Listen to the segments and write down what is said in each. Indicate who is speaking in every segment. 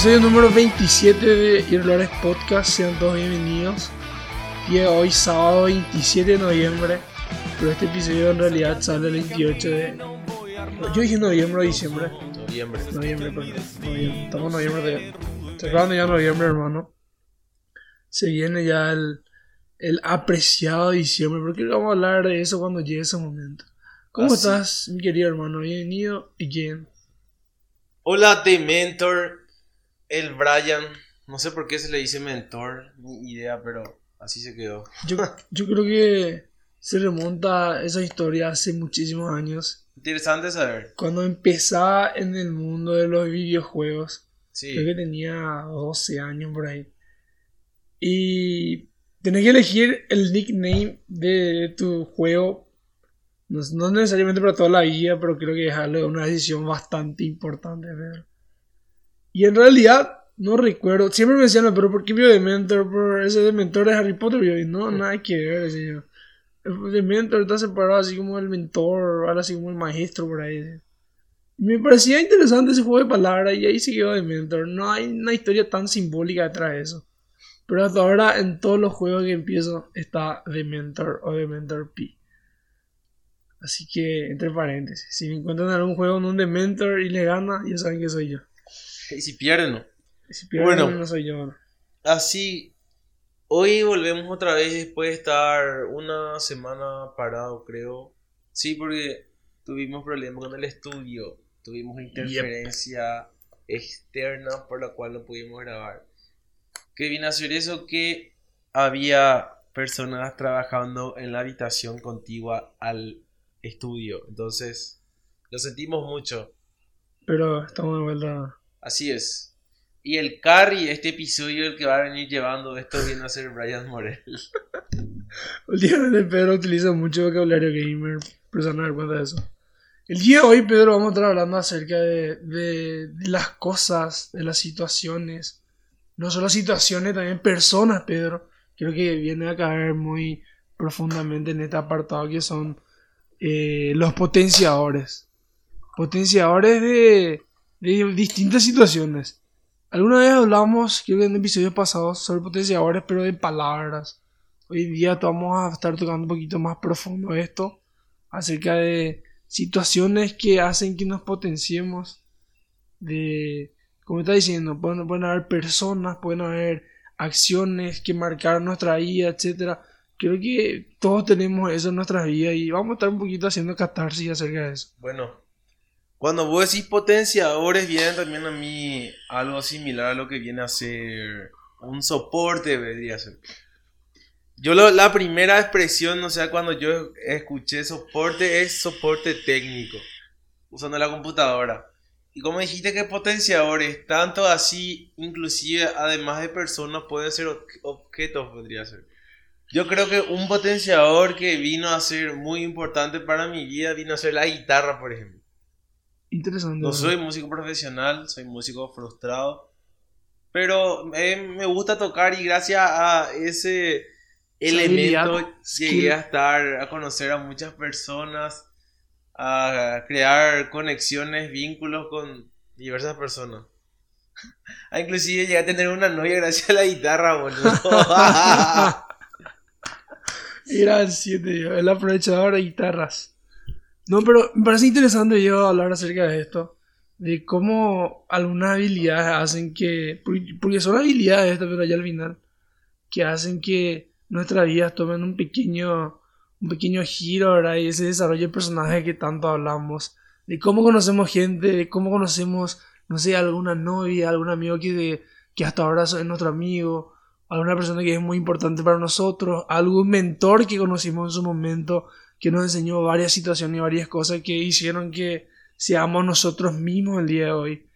Speaker 1: episodio número 27 de Irlores Podcast. Sean todos bienvenidos. Y hoy, sábado 27 de noviembre. Pero este episodio en realidad sale el 28 de. Yo dije noviembre o diciembre.
Speaker 2: Noviembre.
Speaker 1: Noviembre, perdón. Noviembre. Estamos en noviembre de. Ya noviembre, hermano. Se viene ya el, el apreciado diciembre. Porque vamos a hablar de eso cuando llegue ese momento. ¿Cómo
Speaker 2: Ah, sí.
Speaker 1: estás, mi querido hermano? Bienvenido again.
Speaker 2: Hola, de Mentor. El Brian. No sé por qué se le dice mentor, ni idea, pero así se quedó.
Speaker 1: Yo, yo creo que se remonta a esa historia hace muchísimos años.
Speaker 2: Interesante saber.
Speaker 1: Cuando empezaba en el mundo de los videojuegos.
Speaker 2: Sí.
Speaker 1: Creo que tenía 12 años por ahí. Y tenés que elegir el nickname de tu juego. No, no necesariamente para toda la vida, pero creo que es algo- una decisión bastante importante. Pedro. Y en realidad, no recuerdo. Siempre me decían, pero ¿por qué vio de Mentor? Por ese de Mentor de Harry Potter. Y yo, no, nada que ver. decía yo. El de Mentor está separado así como el mentor, ahora así como el maestro por ahí. Me parecía interesante ese juego de palabras y ahí se quedó de Mentor. No hay una historia tan simbólica detrás de eso. Pero hasta ahora en todos los juegos que empiezo está The Mentor o The Mentor P. Así que, entre paréntesis, si me encuentran en algún juego en un The Mentor y le gana, ya saben que soy yo.
Speaker 2: Y si pierden, no.
Speaker 1: Si pierden,
Speaker 2: Bueno.
Speaker 1: no soy yo.
Speaker 2: Así. Hoy volvemos otra vez después de estar una semana parado, creo. Sí, porque tuvimos problemas con el estudio. Tuvimos interferencia externa por la cual no pudimos grabar. ¿Qué viene a ser eso? Que había personas trabajando en la habitación contigua al estudio. Entonces, lo sentimos mucho.
Speaker 1: Pero estamos de vuelta.
Speaker 2: Así es. Y el carry, este episodio, el que va a venir llevando esto viene a ser Brian Morel.
Speaker 1: Últimamente Pedro utiliza mucho vocabulario gamer, pero se dar cuenta de eso. El día de hoy, Pedro, vamos a estar hablando acerca de, de- de las cosas, de las situaciones. No solo situaciones, también personas, Pedro. Creo que viene a caer muy profundamente en este apartado que son eh, los potenciadores. Potenciadores de, de distintas situaciones. Alguna vez hablamos, creo que en episodios pasados, sobre potenciadores, pero de palabras. Hoy día vamos a estar tocando un poquito más profundo esto acerca de situaciones que hacen que nos potenciemos. De, como está diciendo, pueden, pueden haber personas, pueden haber acciones que marcaron nuestra vida, etcétera. Creo que todos tenemos eso en nuestras vidas y vamos a estar un poquito haciendo catarsis acerca de eso.
Speaker 2: Bueno, cuando vos decís potenciadores, viene también a mí algo similar a lo que viene a ser un soporte, vendría a ser. Yo la primera expresión, o sea, cuando yo escuché soporte, es soporte técnico, usando la computadora. Y como dijiste que potenciadores, tanto así, inclusive además de personas, pueden ser ob- objetos, podría ser. Yo creo que un potenciador que vino a ser muy importante para mi vida vino a ser la guitarra, por ejemplo.
Speaker 1: Interesante.
Speaker 2: No soy músico profesional, soy músico frustrado, pero eh, me gusta tocar y gracias a ese elemento
Speaker 1: habilidad, skill.
Speaker 2: llegué a estar, a conocer a muchas personas, a crear conexiones, vínculos con diversas personas. Ah, Inclusive llegué a tener una novia gracias a la guitarra, boludo.
Speaker 1: Era el 7, el aprovechador de guitarras. No, pero me parece interesante yo hablar acerca de esto. De cómo algunas habilidades hacen que. porque- son habilidades estas, pero ya al final. Que hacen que nuestras vidas tomen un pequeño. Un pequeño giro, ¿verdad? Y ese desarrollo de personaje que tanto hablamos. De cómo conocemos gente, de cómo conocemos, no sé, alguna novia, algún amigo que, que hasta ahora es nuestro amigo alguna persona que es muy importante para nosotros, algún mentor que conocimos en su momento, que nos enseñó varias situaciones y varias cosas que hicieron que seamos nosotros mismos el día de hoy.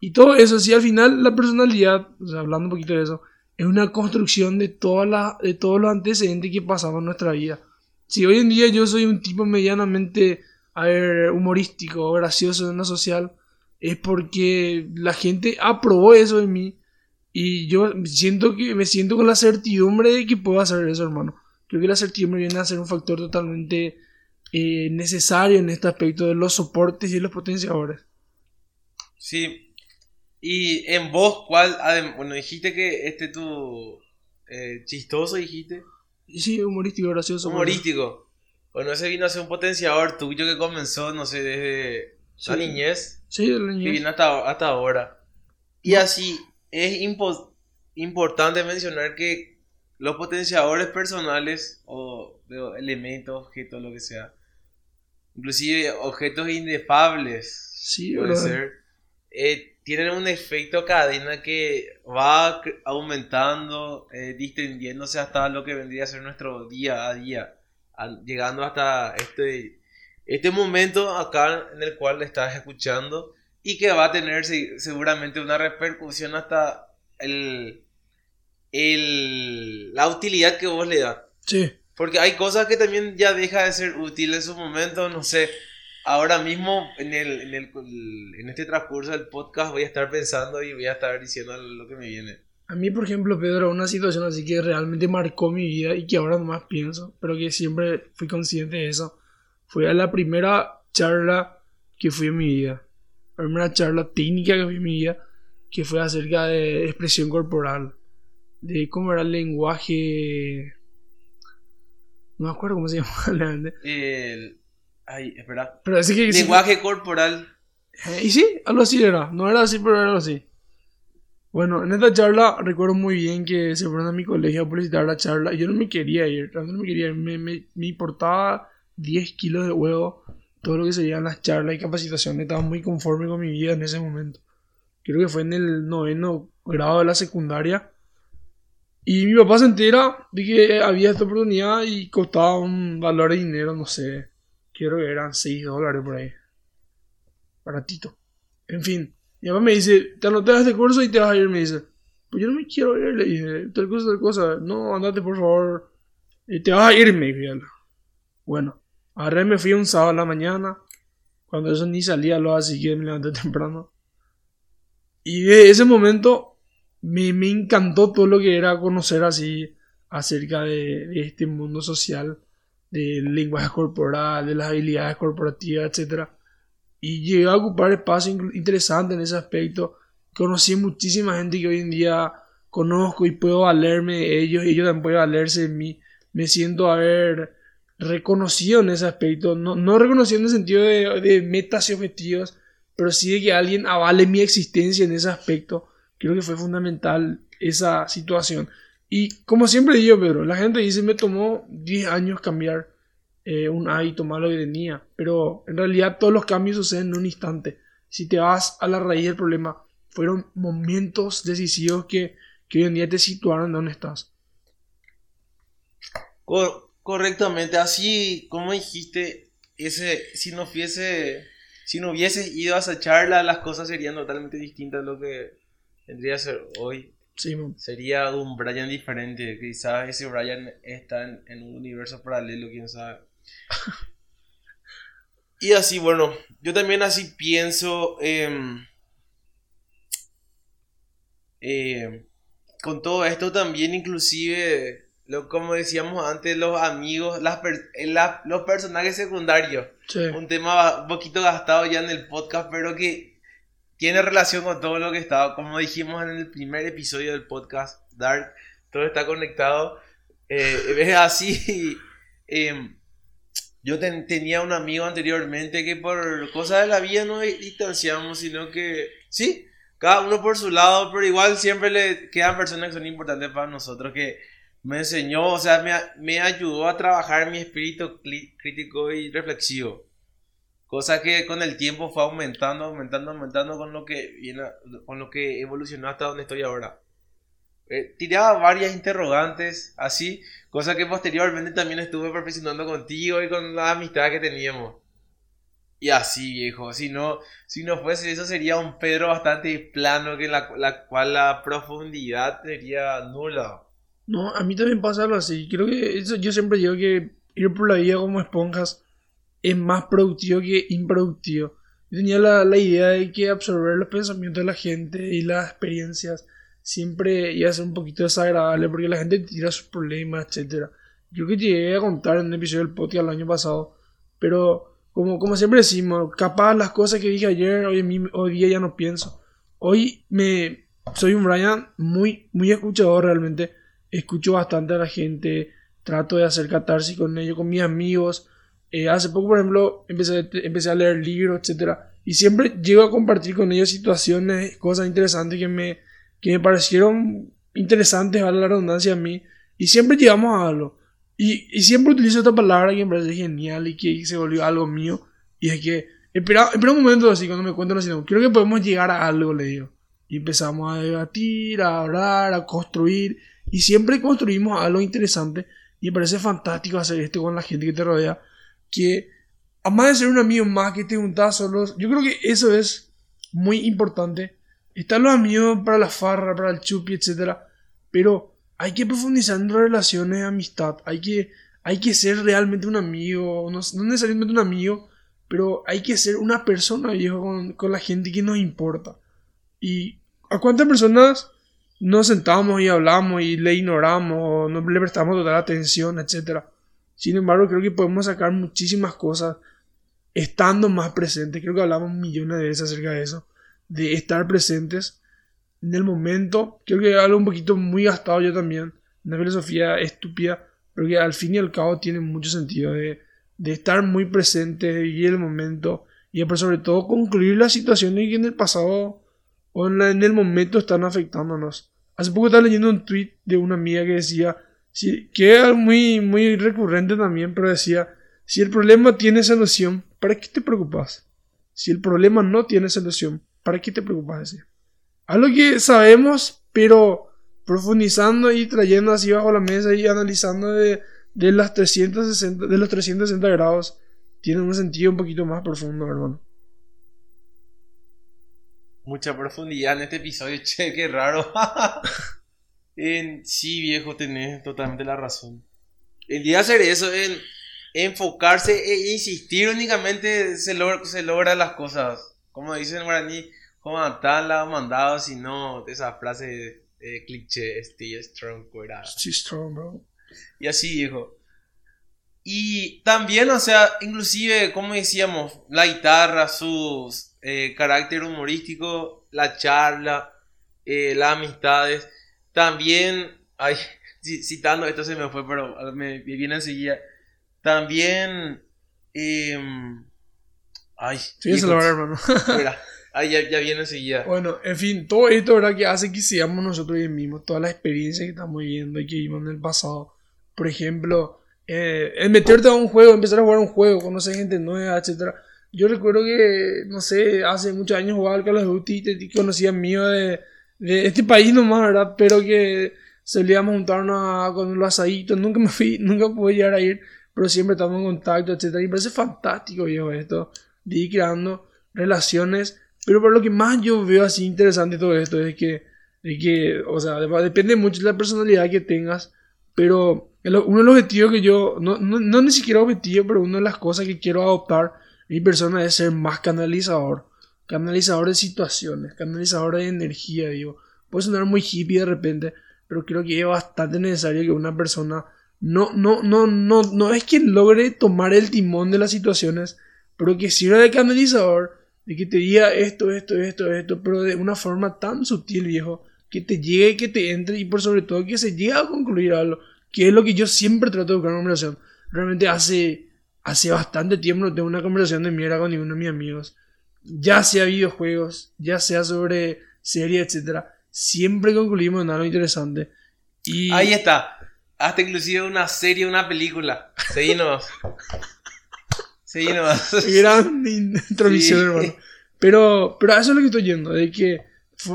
Speaker 1: Y todo eso, sí, al final la personalidad, hablando un poquito de eso, es una construcción de, todas las de todos los antecedentes que pasamos en nuestra vida. Si hoy en día yo soy un tipo medianamente humorístico gracioso en lo social, es porque la gente aprobó eso en mí y yo siento que me siento con la certidumbre de que puedo hacer eso, hermano. Creo que la certidumbre viene a ser un factor totalmente eh, necesario en este aspecto de los soportes y los potenciadores.
Speaker 2: Sí, Y en vos, ¿cuál? Bueno, dijiste que este tu eh, chistoso, dijiste.
Speaker 1: Sí, humorístico, gracioso.
Speaker 2: Humorístico. Bueno, ese vino a ser un potenciador tuyo que comenzó, no sé, desde
Speaker 1: Sí.
Speaker 2: la niñez.
Speaker 1: Sí, de la
Speaker 2: que
Speaker 1: niñez.
Speaker 2: viene hasta, hasta ahora. Y así, es impo- importante mencionar que los potenciadores personales o de elementos, objetos, lo que sea, inclusive objetos inefables,
Speaker 1: Sí,
Speaker 2: puede
Speaker 1: ¿verdad?
Speaker 2: ser, eh, tienen un efecto cadena que va aumentando, eh, distendiéndose hasta lo que vendría a ser nuestro día a día, al- llegando hasta este, este momento acá en el cual estás escuchando y que va a tener se- seguramente una repercusión hasta el, el- la utilidad que vos le das.
Speaker 1: Sí.
Speaker 2: Porque hay cosas que también ya deja de ser útil en su momento, no sé. Ahora mismo, en, el, en, el, en este transcurso del podcast, voy a estar pensando y voy a estar diciendo lo que me viene.
Speaker 1: A mí, por ejemplo, Pedro, una situación así que realmente marcó mi vida y que ahora nomás pienso, pero que siempre fui consciente de eso, fue a la primera charla que fui en mi vida. La primera charla técnica que fui en mi vida, que fue acerca de expresión corporal, de cómo era el lenguaje... No me acuerdo cómo se llama realmente.
Speaker 2: El, ay.
Speaker 1: Pero así que...
Speaker 2: Lenguaje corporal.
Speaker 1: Eh, Y sí, algo así era. No era así, pero era algo así. Bueno, en esta charla recuerdo muy bien que se fueron a mi colegio a publicitar la charla yo no me quería ir, realmente no me quería ir. Me, me, me importaba 10 kilos de huevo todo lo que serían las charlas y capacitaciones. Estaba muy conforme con mi vida en ese momento. Creo que fue en el noveno grado de la secundaria. Y mi papá se entera de que había esta oportunidad y costaba un valor de dinero, no sé. Creo que eran 6 dólares por ahí baratito. En fin, mi papá me dice, te anotas a este curso y te vas a ir, me dice. Pues yo no me quiero ir, le dije, tal cosa, tal cosa. No, andate por favor. Y te vas a ir, me dijo. Bueno, agarré, me fui un sábado a la mañana. Cuando eso ni salía, lo así que me levanté temprano. Y de ese momento me, me encantó todo lo que era conocer así acerca de, este mundo social, del lenguaje corporal, de las habilidades corporativas, etcétera y llegué a ocupar espacio interesante en ese aspecto. Conocí muchísima gente que hoy en día conozco y puedo valerme de ellos y ellos también pueden valerse de mí. Me siento haber reconocido en ese aspecto, no, no reconocido en el sentido de, de metas y objetivos, pero sí de que alguien avale mi existencia en ese aspecto. Creo que fue fundamental esa situación. Y como siempre digo, Pedro, la gente dice me tomó 10 años cambiar eh, un hábito malo que tenía. Pero en realidad todos los cambios suceden en un instante. Si te vas a la raíz del problema, fueron momentos decisivos que, que hoy en día te situaron donde estás.
Speaker 2: Cor- correctamente, así como dijiste, ese, si no fuese, si no hubieses ido a esa charla, las cosas serían totalmente distintas a lo que vendría a ser hoy.
Speaker 1: Sí, man.
Speaker 2: Sería un Brian diferente, quizás ese Brian está en, en un universo paralelo, quién sabe. Y así, bueno, yo también así pienso, em, con todo esto también inclusive, lo, como decíamos antes, los amigos, las per- eh, la- los personajes secundarios,
Speaker 1: Sí.
Speaker 2: un tema un poquito gastado ya en el podcast, pero que tiene relación con todo lo que estaba, como dijimos en el primer episodio del podcast, Dark, todo está conectado. Eh, es así, em, yo ten- tenía un amigo anteriormente que por cosas de la vida no di- distanciamos, sino que, sí, cada uno por su lado, pero igual siempre le quedan personas que son importantes para nosotros, que me enseñó, o sea, me, me ayudó a trabajar mi espíritu crítico y reflexivo. Cosa que con el tiempo fue aumentando, aumentando, aumentando con lo que viene, con lo que evolucionó hasta donde estoy ahora. Eh, tiraba varias interrogantes, así, cosa que posteriormente también estuve perfeccionando contigo y con la amistad que teníamos. Y así, viejo, si no, si no fuese eso sería un Pedro bastante plano, que la, la cual la profundidad sería nula.
Speaker 1: No, a mí también pasa algo así. Creo que eso, yo siempre digo que ir por la vida como esponjas es más productivo que improductivo. Yo tenía la, la idea de que absorber los pensamientos de la gente y las experiencias siempre iba a ser un poquito desagradable porque la gente tira sus problemas, etcétera. Yo que llegué a contar en un episodio del podcast el año pasado, pero como, como siempre decimos, capaz las cosas que dije ayer hoy, hoy día ya no pienso. hoy me soy un Brian muy, muy escuchador realmente. Escucho bastante a la gente, trato de hacer catarsis con ellos, con mis amigos. Eh, hace poco, por ejemplo, empecé, empecé a leer libros, etc. Y siempre llego a compartir con ellos situaciones, cosas interesantes que me, que me parecieron interesantes, a la redundancia a mí. Y siempre llegamos a algo. Y, y, siempre utilizo esta palabra que me parece genial y que se volvió algo mío. Y es que, espera, espera un momento así cuando me cuentan así, creo que podemos llegar a algo, le digo. Y empezamos a debatir, a hablar, a construir. Y siempre construimos algo interesante. Y me parece fantástico hacer esto con la gente que te rodea. Que, además de ser un amigo más que te juntas solos, yo creo que eso es muy importante. Están los amigos para la farra, para el chupi, etc. Pero hay que profundizar en relaciones de amistad. Hay que, hay que ser realmente un amigo. No, necesariamente un amigo, pero hay que ser una persona, viejo, con, con la gente que nos importa. ¿Y a cuántas personas nos sentamos y hablamos y le ignoramos no le prestamos total atención, etcétera? Sin embargo, creo que podemos sacar muchísimas cosas estando más presentes. Creo que hablamos millones de veces acerca de eso, de estar presentes en el momento. Creo que algo un poquito muy gastado yo también, una filosofía estúpida, pero que al fin y al cabo tiene mucho sentido de, estar muy presente, de vivir el momento y de, sobre todo concluir las situaciones que en el pasado o en, el momento están afectándonos. Hace poco estaba leyendo un tweet de una amiga que decía, que era muy, muy recurrente también, pero decía, si el problema tiene solución, ¿para qué te preocupas? Si el problema no tiene solución, ¿para qué te preocupas? Decía. Algo que sabemos, pero profundizando y trayendo así bajo la mesa y analizando de, de, las 360, de los 360 grados, tiene un sentido un poquito más profundo, hermano
Speaker 2: mucha profundidad en este episodio, che, qué raro. en, sí, viejo, tenés totalmente la razón. El día de hacer eso, en enfocarse e insistir únicamente se, logra, se logra las cosas. Como dicen en guaraní, como la mandado, si no, esa frase de cliché, Stay Strong,
Speaker 1: Stay Strong, bro.
Speaker 2: Y así, viejo. Y también, o sea, inclusive, como decíamos, la guitarra, sus eh, carácter humorístico, la charla, eh, las amistades. También, ay, citando, esto se me fue, pero me, viene enseguida. También, em, ay,
Speaker 1: sí, hermano.
Speaker 2: Ay, ya, ya, viene enseguida.
Speaker 1: Bueno, en fin, todo esto, ¿verdad? Que hace que seamos nosotros mismos, toda la experiencia que estamos viviendo y que vivimos en el pasado. Por ejemplo, eh, el meterte a un juego, empezar a jugar un juego, conocer gente nueva, etcétera yo recuerdo que, no sé, hace muchos años jugaba al Call of Duty y conocía mío de, de este país nomás, ¿verdad? Pero que solíamos juntarnos con los asaditos. Nunca me fui, nunca pude llegar a ir, pero siempre estamos en contacto, etc. Y me parece fantástico, viejo, esto. De ir creando relaciones. Pero por lo que más yo veo así interesante todo esto es que, es que o sea, depende mucho de la personalidad que tengas. Pero uno de los objetivos que yo, no, no, no ni siquiera objetivo, pero una de las cosas que quiero adoptar mi persona es ser más canalizador. Canalizador de situaciones, canalizador de energía, digo. Puede sonar muy hippie de repente, pero creo que es bastante necesario que una persona no, no, no, no, no es que logre tomar el timón de las situaciones, pero que sirva de canalizador, de que te diga esto, esto, esto, esto, pero de una forma tan sutil, viejo, que te llegue, que te entre y por sobre todo que se llegue a concluir algo, que es lo que yo siempre trato de buscar en una relación. Realmente hace hace bastante tiempo no tengo una conversación de mierda con ninguno de mis amigos. Ya sea videojuegos, ya sea sobre series, etc. Siempre concluimos en algo interesante. Y...
Speaker 2: Ahí está. Hasta inclusive una serie, una película. Seguimos. Seguimos.
Speaker 1: Gran introducción, hermano. Pero, pero a eso es lo que estoy yendo. De que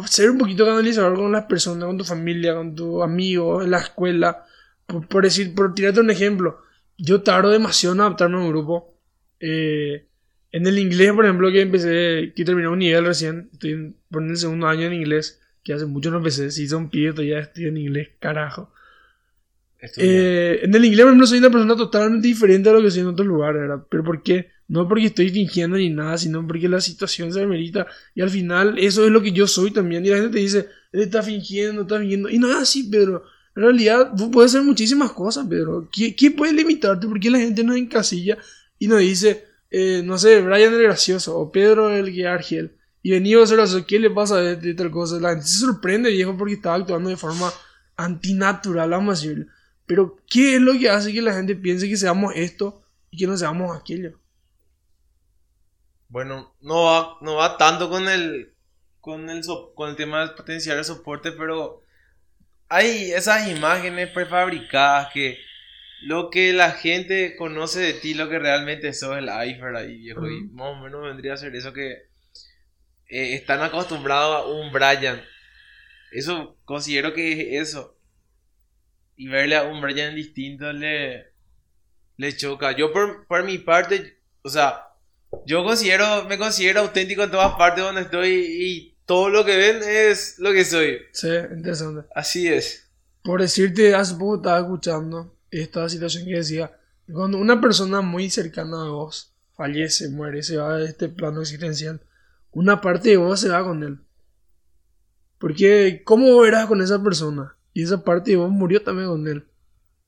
Speaker 1: ser un poquito canalizador con las personas, con tu familia, con tus amigos, en la escuela. Por, por decir, por tirarte un ejemplo yo tardo demasiado en adaptarme a un grupo. Eh, en el inglés, por ejemplo, que empecé, que terminé un nivel recién, estoy en, por el segundo año en inglés, que hace mucho no empecé, si son pies, ya estoy en inglés, carajo. Eh, en el inglés, por ejemplo, soy una persona totalmente diferente a lo que soy en otros lugares, ¿verdad? Pero ¿por qué? No porque estoy fingiendo ni nada, sino porque la situación se amerita. Y al final, eso es lo que yo soy también. Y la gente te dice, él está fingiendo, está fingiendo. Y no es así, Pedro. En realidad, puede hacer muchísimas cosas, Pedro. ¿Quién puede limitarte? ¿Por qué la gente no encasilla y nos dice, eh, no sé, Brian el gracioso o Pedro el Argel? Y venía a hacer eso, ¿qué le pasa este y tal cosa? La gente se sorprende, viejo, porque estaba actuando de forma antinatural, vamos a decirlo. Pero, ¿qué es lo que hace que la gente piense que seamos esto y que no seamos aquello?
Speaker 2: Bueno, no va, no va tanto con el, con el, so- con el tema del potencial de soporte, pero hay esas imágenes prefabricadas que lo que la gente conoce de ti, lo que realmente sos el iceberg ahí, viejo. Y más o menos vendría a ser eso que eh, están acostumbrados a un Brian. Eso, considero que es eso. Y verle a un Brian distinto le, le choca. Yo por, por mi parte, o sea, yo considero, me considero auténtico en todas partes donde estoy y todo lo que ven es lo que soy.
Speaker 1: Sí, interesante.
Speaker 2: Así es.
Speaker 1: Por decirte, hace poco estaba escuchando esta situación que decía, cuando una persona muy cercana a vos fallece, muere, se va de este plano existencial, una parte de vos se va con él. Porque, ¿cómo verás con esa persona? Y esa parte de vos murió también con él.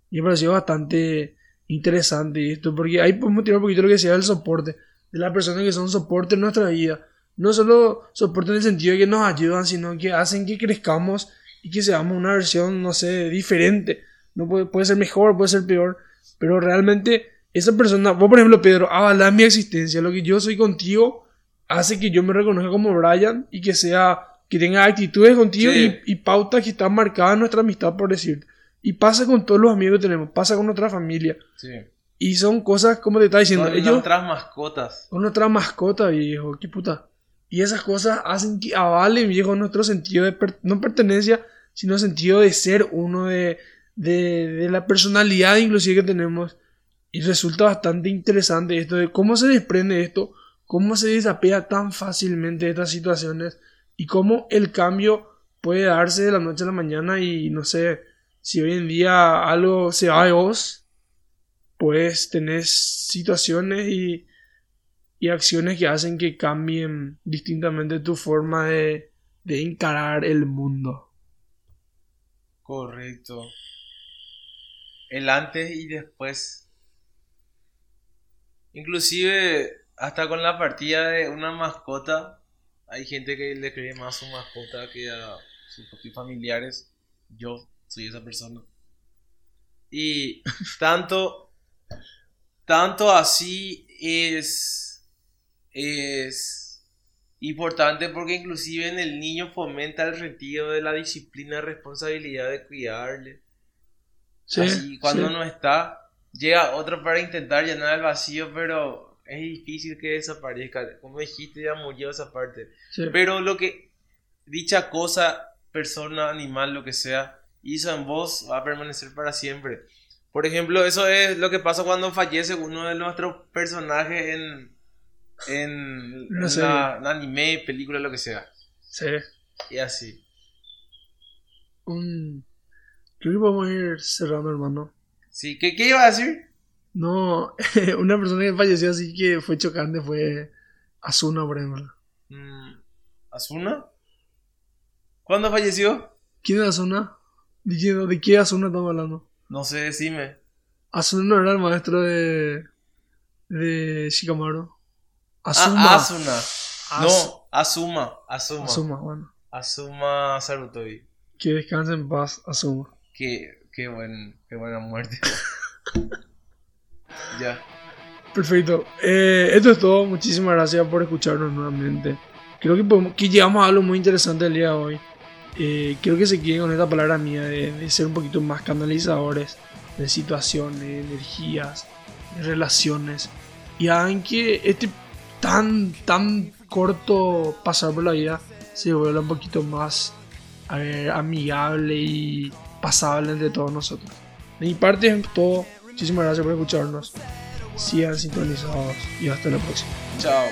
Speaker 1: Y me pareció bastante interesante esto, porque ahí podemos tirar un poquito lo que sea el soporte, de las personas que son soporte en nuestra vida. No solo soporte en el sentido de que nos ayudan, sino que hacen que crezcamos y que seamos una versión, no sé, diferente. No puede, puede ser mejor, puede ser peor, pero realmente esa persona, vos por ejemplo, Pedro, avalar mi existencia, lo que yo soy contigo, hace que yo me reconozca como Brian y que sea, que tenga actitudes contigo
Speaker 2: Sí.
Speaker 1: y, y pautas que están marcadas en nuestra amistad, por decir. Y pasa con todos los amigos que tenemos, pasa con nuestra familia.
Speaker 2: Sí.
Speaker 1: Y son cosas, como te estaba diciendo,
Speaker 2: Son
Speaker 1: ellos
Speaker 2: nuestras mascotas.
Speaker 1: con nuestra mascota, viejo, qué puta. Y esas cosas hacen que avalen, viejo, nuestro sentido de, per- no pertenencia, sino sentido de ser uno, de, de, de la personalidad inclusive que tenemos. Y resulta bastante interesante esto de cómo se desprende esto, cómo se desapega tan fácilmente de estas situaciones y cómo el cambio puede darse de la noche a la mañana y no sé, si hoy en día algo se va de vos, pues tenés situaciones y, y acciones que hacen que cambien distintamente tu forma de, de encarar el mundo.
Speaker 2: Correcto. El antes y después. Inclusive hasta con la partida de una mascota, hay gente que le cree más a su mascota que a sus propios familiares. Yo soy esa persona. Y tanto, tanto así es, es importante porque inclusive en el niño fomenta el retiro de la disciplina, responsabilidad de cuidarle.
Speaker 1: Sí,
Speaker 2: Así, cuando
Speaker 1: sí.
Speaker 2: no está, llega otro para intentar llenar el vacío, pero es difícil que desaparezca. Como dijiste, ya murió esa parte.
Speaker 1: Sí.
Speaker 2: Pero lo que dicha cosa, persona, animal, lo que sea, hizo en vos va a permanecer para siempre. Por ejemplo, eso es lo que pasa cuando fallece uno de nuestros personajes en, en,
Speaker 1: serie.
Speaker 2: la, anime, película, lo que sea.
Speaker 1: Sí.
Speaker 2: Y así.
Speaker 1: Un... Creo que podemos ir cerrando, hermano.
Speaker 2: Sí, ¿qué, qué iba a decir?
Speaker 1: No, una persona que falleció así que fue chocante fue Asuna, por ejemplo.
Speaker 2: Mm, ¿Asuna? ¿Cuándo falleció?
Speaker 1: ¿Quién es Asuna? ¿De qué, de qué Asuna estamos hablando?
Speaker 2: No sé, decime.
Speaker 1: Asuna no era el maestro de. de Shikamaru. Asuma.
Speaker 2: Ah, Asuna.
Speaker 1: As-
Speaker 2: No, Asuma. Asuma.
Speaker 1: Asuma, bueno.
Speaker 2: Asuma Sarutobi.
Speaker 1: Que descanse en paz, Asuma.
Speaker 2: Qué, qué, buen, qué buena muerte. ya.
Speaker 1: Perfecto. Eh, esto es todo. Muchísimas gracias por escucharnos nuevamente. Creo que, podemos- que llegamos a algo muy interesante el día de hoy. Eh, creo que se queden con esta palabra mía de, de ser un poquito más canalizadores de situaciones, de energías, de relaciones. Y hagan que este tan, tan corto pasar por la vida se vuelva un poquito más a ver, amigable y pasable entre todos nosotros. De mi parte es todo. Muchísimas gracias por escucharnos. Sigan sintonizados y hasta la próxima.
Speaker 2: Chao.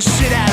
Speaker 2: shit out.